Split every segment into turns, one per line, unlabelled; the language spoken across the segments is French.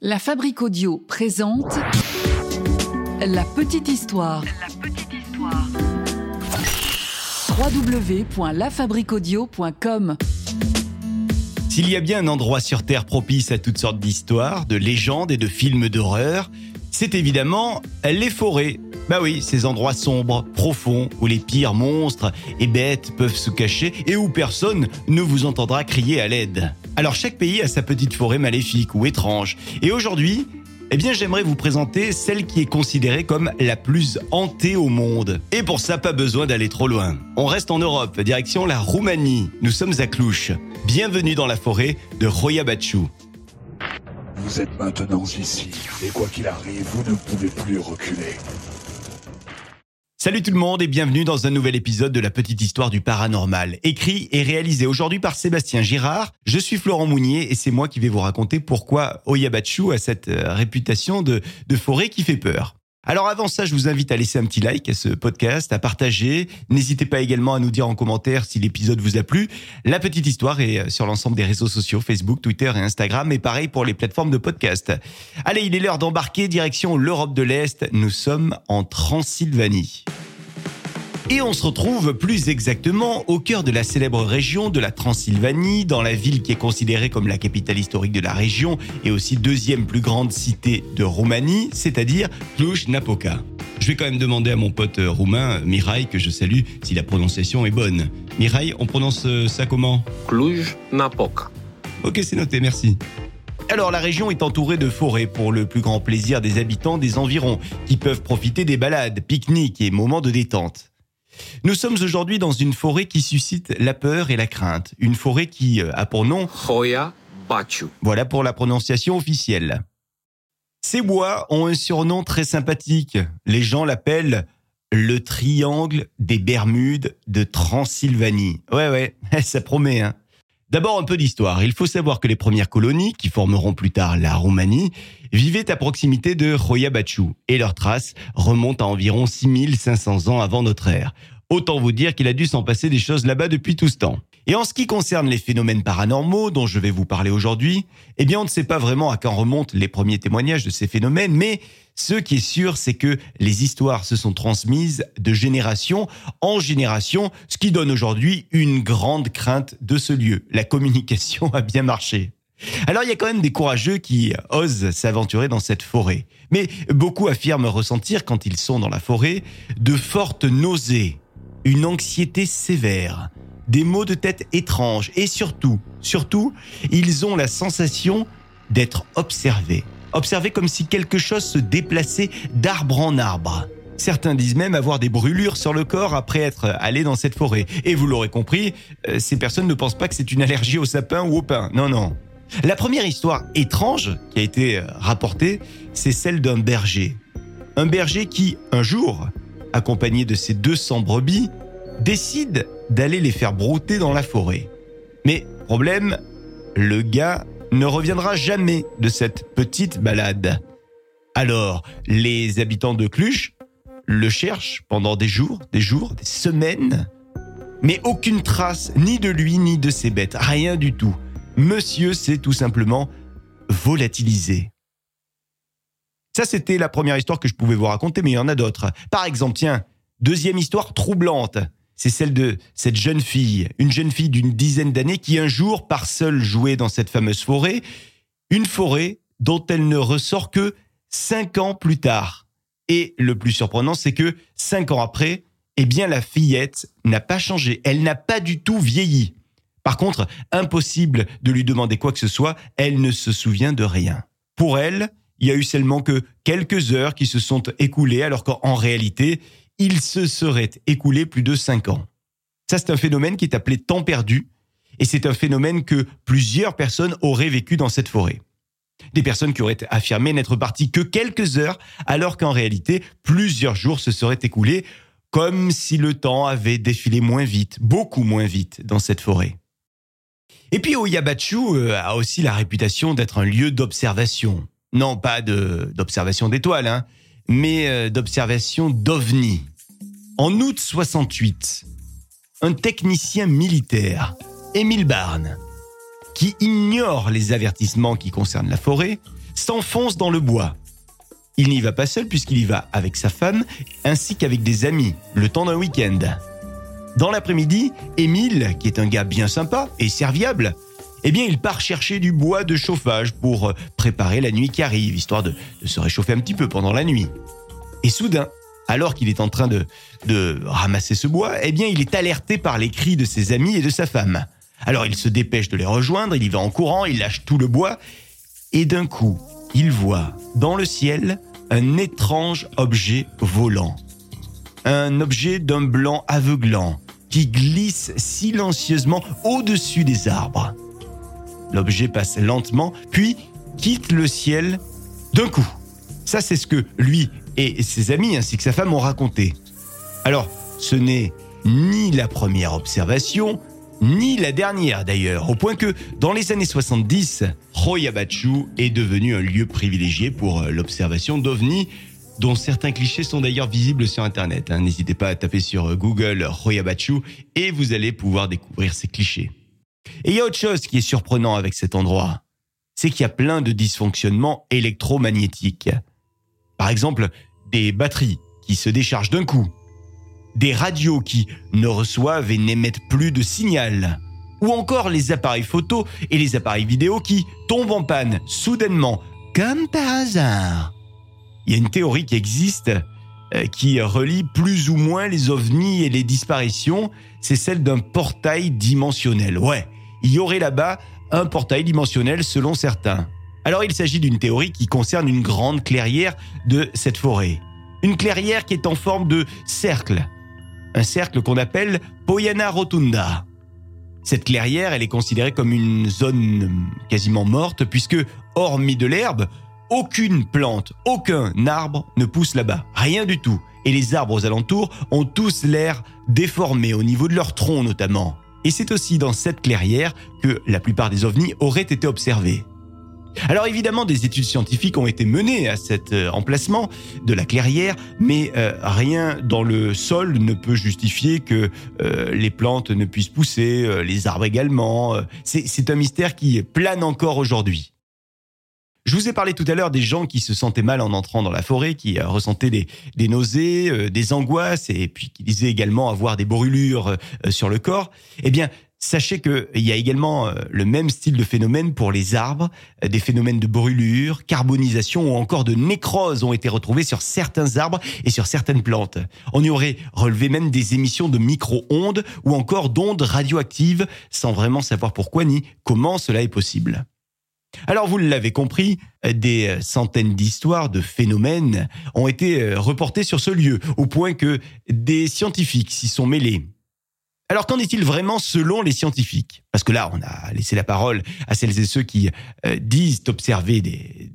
La Fabrique Audio présente La Petite Histoire. La Petite Histoire. www.lafabriqueaudio.com
S'il y a bien un endroit sur Terre propice à toutes sortes d'histoires, de légendes et de films d'horreur, c'est évidemment les forêts. Bah oui, ces endroits sombres, profonds, où les pires monstres et bêtes peuvent se cacher et où personne ne vous entendra crier à l'aide. Alors chaque pays a sa petite forêt maléfique ou étrange. Et aujourd'hui, eh bien j'aimerais vous présenter celle qui est considérée comme la plus hantée au monde. Et pour ça, pas besoin d'aller trop loin. On reste en Europe, direction la Roumanie. Nous sommes à Cluj. Bienvenue dans la forêt de Royabachu.
Vous êtes maintenant ici, et quoi qu'il arrive, vous ne pouvez plus reculer.
Salut tout le monde et bienvenue dans un nouvel épisode de la petite histoire du paranormal, écrit et réalisé aujourd'hui par Sébastien Girard. Je suis Florent Mounier et c'est moi qui vais vous raconter pourquoi Oyabachu a cette euh, réputation de, de forêt qui fait peur. Alors avant ça, je vous invite à laisser un petit like à ce podcast, à partager. N'hésitez pas également à nous dire en commentaire si l'épisode vous a plu. La petite histoire est euh, sur l'ensemble des réseaux sociaux, Facebook, Twitter et Instagram, et pareil pour les plateformes de podcast. Allez, il est l'heure d'embarquer direction l'Europe de l'Est. Nous sommes en Transylvanie. Et on se retrouve plus exactement au cœur de la célèbre région de la Transylvanie, dans la ville qui est considérée comme la capitale historique de la région et aussi deuxième plus grande cité de Roumanie, c'est-à-dire Cluj-Napoca. Je vais quand même demander à mon pote roumain, Mirail, que je salue, si la prononciation est bonne. Mirail, on prononce ça comment?
Cluj-Napoca.
Ok, c'est noté, merci. Alors la région est entourée de forêts pour le plus grand plaisir des habitants des environs, qui peuvent profiter des balades, pique-niques et moments de détente. Nous sommes aujourd'hui dans une forêt qui suscite la peur et la crainte. Une forêt qui euh, a pour nom
Hoya Bachu.
Voilà pour la prononciation officielle. Ces bois ont un surnom très sympathique. Les gens l'appellent le triangle des Bermudes de Transylvanie. Ouais, ouais, ça promet, hein. D'abord un peu d'histoire. Il faut savoir que les premières colonies, qui formeront plus tard la Roumanie, vivaient à proximité de Royabachu et leurs traces remontent à environ 6500 ans avant notre ère. Autant vous dire qu'il a dû s'en passer des choses là-bas depuis tout ce temps. Et en ce qui concerne les phénomènes paranormaux dont je vais vous parler aujourd'hui, eh bien on ne sait pas vraiment à quand remontent les premiers témoignages de ces phénomènes, mais ce qui est sûr, c'est que les histoires se sont transmises de génération en génération, ce qui donne aujourd'hui une grande crainte de ce lieu. La communication a bien marché. Alors il y a quand même des courageux qui osent s'aventurer dans cette forêt. Mais beaucoup affirment ressentir, quand ils sont dans la forêt, de fortes nausées, une anxiété sévère, des maux de tête étranges et surtout, surtout, ils ont la sensation d'être observés. Observés comme si quelque chose se déplaçait d'arbre en arbre. Certains disent même avoir des brûlures sur le corps après être allés dans cette forêt. Et vous l'aurez compris, euh, ces personnes ne pensent pas que c'est une allergie au sapin ou au pain. Non, non. La première histoire étrange qui a été euh, rapportée, c'est celle d'un berger. Un berger qui, un jour, accompagné de ses 200 brebis, décide d'aller les faire brouter dans la forêt. Mais problème, le gars ne reviendra jamais de cette petite balade. Alors, les habitants de Cluche le cherchent pendant des jours, des jours, des semaines, mais aucune trace ni de lui ni de ses bêtes, rien du tout. Monsieur s'est tout simplement volatilisé. Ça, c'était la première histoire que je pouvais vous raconter, mais il y en a d'autres. Par exemple, tiens, deuxième histoire troublante c'est celle de cette jeune fille, une jeune fille d'une dizaine d'années qui un jour part seule jouer dans cette fameuse forêt, une forêt dont elle ne ressort que cinq ans plus tard. Et le plus surprenant, c'est que cinq ans après, eh bien la fillette n'a pas changé, elle n'a pas du tout vieilli. Par contre, impossible de lui demander quoi que ce soit, elle ne se souvient de rien. Pour elle, il y a eu seulement que quelques heures qui se sont écoulées alors qu'en réalité, il se serait écoulé plus de cinq ans. Ça, c'est un phénomène qui est appelé temps perdu, et c'est un phénomène que plusieurs personnes auraient vécu dans cette forêt. Des personnes qui auraient affirmé n'être parties que quelques heures, alors qu'en réalité, plusieurs jours se seraient écoulés, comme si le temps avait défilé moins vite, beaucoup moins vite dans cette forêt. Et puis Oyabachu euh, a aussi la réputation d'être un lieu d'observation. Non pas d'observation d'étoiles, hein, mais euh, d'observation d'OVNI. En août 68, un technicien militaire, Émile Barnes, qui ignore les avertissements qui concernent la forêt, s'enfonce dans le bois. Il n'y va pas seul puisqu'il y va avec sa femme ainsi qu'avec des amis, le temps d'un week-end. Dans l'après-midi, Émile, qui est un gars bien sympa et serviable, eh bien, il part chercher du bois de chauffage pour préparer la nuit qui arrive, histoire de, de se réchauffer un petit peu pendant la nuit. Et soudain, alors qu'il est en train de, de ramasser ce bois, eh bien, il est alerté par les cris de ses amis et de sa femme. Alors il se dépêche de les rejoindre, il y va en courant, il lâche tout le bois, et d'un coup, il voit dans le ciel un étrange objet volant. Un objet d'un blanc aveuglant qui glisse silencieusement au-dessus des arbres. L'objet passe lentement, puis quitte le ciel d'un coup. Ça, c'est ce que lui et ses amis ainsi que sa femme ont raconté. Alors, ce n'est ni la première observation, ni la dernière d'ailleurs, au point que dans les années 70, Hoyabachu est devenu un lieu privilégié pour euh, l'observation d'ovnis, dont certains clichés sont d'ailleurs visibles sur Internet. Hein. N'hésitez pas à taper sur euh, Google Hoyabachu et vous allez pouvoir découvrir ces clichés. Et il y a autre chose qui est surprenant avec cet endroit, c'est qu'il y a plein de dysfonctionnements électromagnétiques. Par exemple, des batteries qui se déchargent d'un coup, des radios qui ne reçoivent et n'émettent plus de signal, ou encore les appareils photo et les appareils vidéo qui tombent en panne soudainement, comme par hasard. Il y a une théorie qui existe qui relie plus ou moins les ovnis et les disparitions, c'est celle d'un portail dimensionnel. Ouais, il y aurait là-bas un portail dimensionnel selon certains. Alors il s'agit d'une théorie qui concerne une grande clairière de cette forêt. Une clairière qui est en forme de cercle. Un cercle qu'on appelle Poyana Rotunda. Cette clairière, elle est considérée comme une zone quasiment morte puisque, hormis de l'herbe, aucune plante, aucun arbre ne pousse là-bas. Rien du tout. Et les arbres aux alentours ont tous l'air déformés au niveau de leur tronc notamment. Et c'est aussi dans cette clairière que la plupart des ovnis auraient été observés. Alors évidemment, des études scientifiques ont été menées à cet euh, emplacement de la clairière, mais euh, rien dans le sol ne peut justifier que euh, les plantes ne puissent pousser, les arbres également. C'est un mystère qui plane encore aujourd'hui. Je vous ai parlé tout à l'heure des gens qui se sentaient mal en entrant dans la forêt, qui ressentaient des, nausées, des angoisses, et puis qui disaient également avoir des brûlures sur le corps. Eh bien, Sachez qu'il y a également euh, le même style de phénomène pour les arbres. Euh, des phénomènes de brûlure, carbonisation ou encore de nécrose ont été retrouvés sur certains arbres et sur certaines plantes. On y aurait relevé même des émissions de micro-ondes ou encore d'ondes radioactives sans vraiment savoir pourquoi ni comment cela est possible. Alors vous l'avez compris, euh, des centaines d'histoires de phénomènes ont été reportées sur ce lieu, au point que des scientifiques s'y sont mêlés. Alors qu'en est-il vraiment selon les scientifiques? Parce que là, on a laissé la parole à celles et ceux qui euh, disent observer des,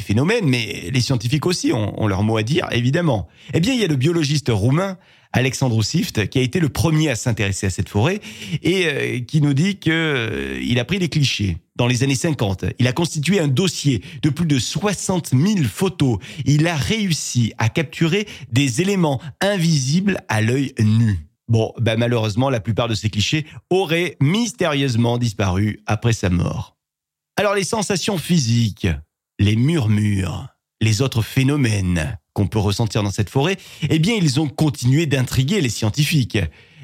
phénomènes, mais les scientifiques aussi ont, leur mot à dire, évidemment. Eh bien, il y a le biologiste roumain Alexandru Sift qui a été le premier à s'intéresser à cette forêt et euh, qui nous dit que euh, il a pris les clichés. Dans les années 50, il a constitué un dossier de plus de 60 000 photos. Il a réussi à capturer des éléments invisibles à l'œil nu. Bon, ben malheureusement, la plupart de ces clichés auraient mystérieusement disparu après sa mort. Alors les sensations physiques, les murmures, les autres phénomènes qu'on peut ressentir dans cette forêt, eh bien ils ont continué d'intriguer les scientifiques.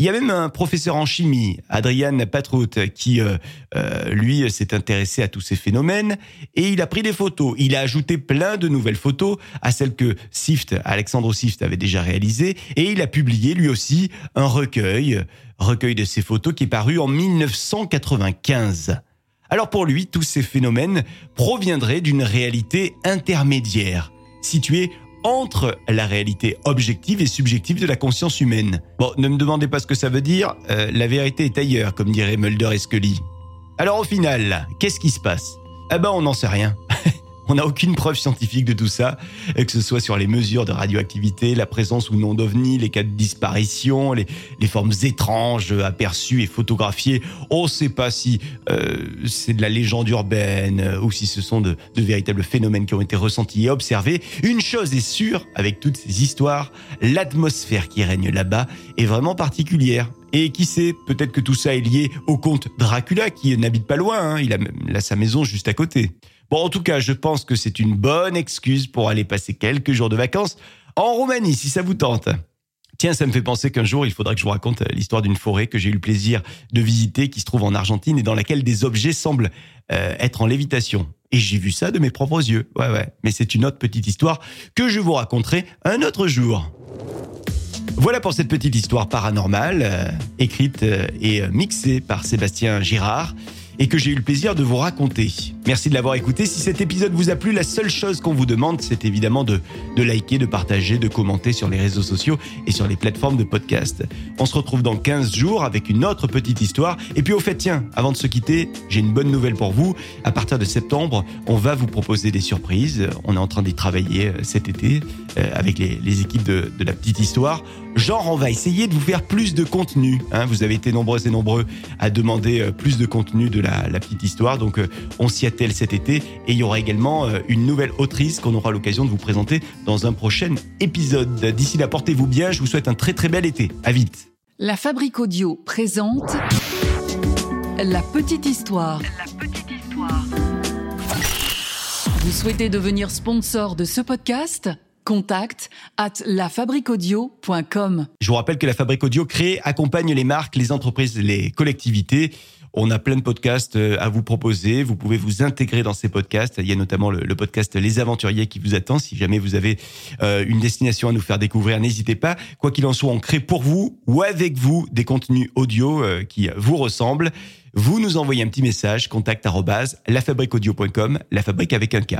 Il y a même un professeur en chimie, Adrian Patrout, qui euh, euh, lui s'est intéressé à tous ces phénomènes et il a pris des photos. Il a ajouté plein de nouvelles photos à celles que Sift, Alexandre Sift avait déjà réalisées et il a publié lui aussi un recueil, recueil de ces photos qui est paru en 1995. Alors pour lui, tous ces phénomènes proviendraient d'une réalité intermédiaire, située entre la réalité objective et subjective de la conscience humaine. Bon, ne me demandez pas ce que ça veut dire, euh, la vérité est ailleurs, comme diraient Mulder et Scully. Alors au final, qu'est-ce qui se passe? Eh ben on n'en sait rien. On n'a aucune preuve scientifique de tout ça, que ce soit sur les mesures de radioactivité, la présence ou non d'ovnis, les cas de disparition, les, formes étranges aperçues et photographiées. On ne sait pas si euh, c'est de la légende urbaine euh, ou si ce sont de, de véritables phénomènes qui ont été ressentis et observés. Une chose est sûre avec toutes ces histoires, l'atmosphère qui règne là-bas est vraiment particulière Et qui sait, peut-être que tout ça est lié au comte Dracula qui n'habite pas loin, hein. il, a, il a sa maison juste à côté. Bon, en tout cas, je pense que c'est une bonne excuse pour aller passer quelques jours de vacances en Roumanie, si ça vous tente. Tiens, ça me fait penser qu'un jour, il faudra que je vous raconte l'histoire d'une forêt que j'ai eu le plaisir de visiter, qui se trouve en Argentine et dans laquelle des objets semblent euh, être en lévitation. Et j'ai vu ça de mes propres yeux. Ouais, ouais. Mais c'est une autre petite histoire que je vous raconterai un autre jour. Voilà pour cette petite histoire paranormale, euh, écrite euh, et mixée par Sébastien Girard et que j'ai eu le plaisir de vous raconter. Merci de l'avoir écouté. Si cet épisode vous a plu, la seule chose qu'on vous demande, c'est évidemment de, liker, de partager, de commenter sur les réseaux sociaux et sur les plateformes de podcast. On se retrouve dans 15 jours avec une autre petite histoire. Et puis au fait, tiens, avant de se quitter, j'ai une bonne nouvelle pour vous. À partir de septembre, on va vous proposer des surprises. On est en train d'y travailler euh, cet été euh, avec les, équipes de, la petite histoire. Genre, on va essayer de vous faire plus de contenu. Hein. Vous avez été nombreux et nombreux à demander euh, plus de contenu de la, la petite histoire. Donc, on s'y cet été. Et il y aura également une nouvelle autrice qu'on aura l'occasion de vous présenter dans un prochain épisode. D'ici là, portez-vous bien. Je vous souhaite un très très bel été. À vite.
La Fabrique Audio présente La Petite Histoire. La Petite Histoire. Vous souhaitez devenir sponsor de ce podcast? Contact at lafabriquaudio.com.
Je vous rappelle que la Fabrique Audio crée, accompagne les marques, les entreprises, les collectivités. On a plein de podcasts euh, à vous proposer. Vous pouvez vous intégrer dans ces podcasts. Il y a notamment le, le podcast Les Aventuriers qui vous attend. Si jamais vous avez euh, une destination à nous faire découvrir, n'hésitez pas. Quoi qu'il en soit, on crée pour vous ou avec vous des contenus audio euh, qui vous ressemblent. Vous nous envoyez un petit message, contact lafabriqueaudio.com, la fabrique avec un K.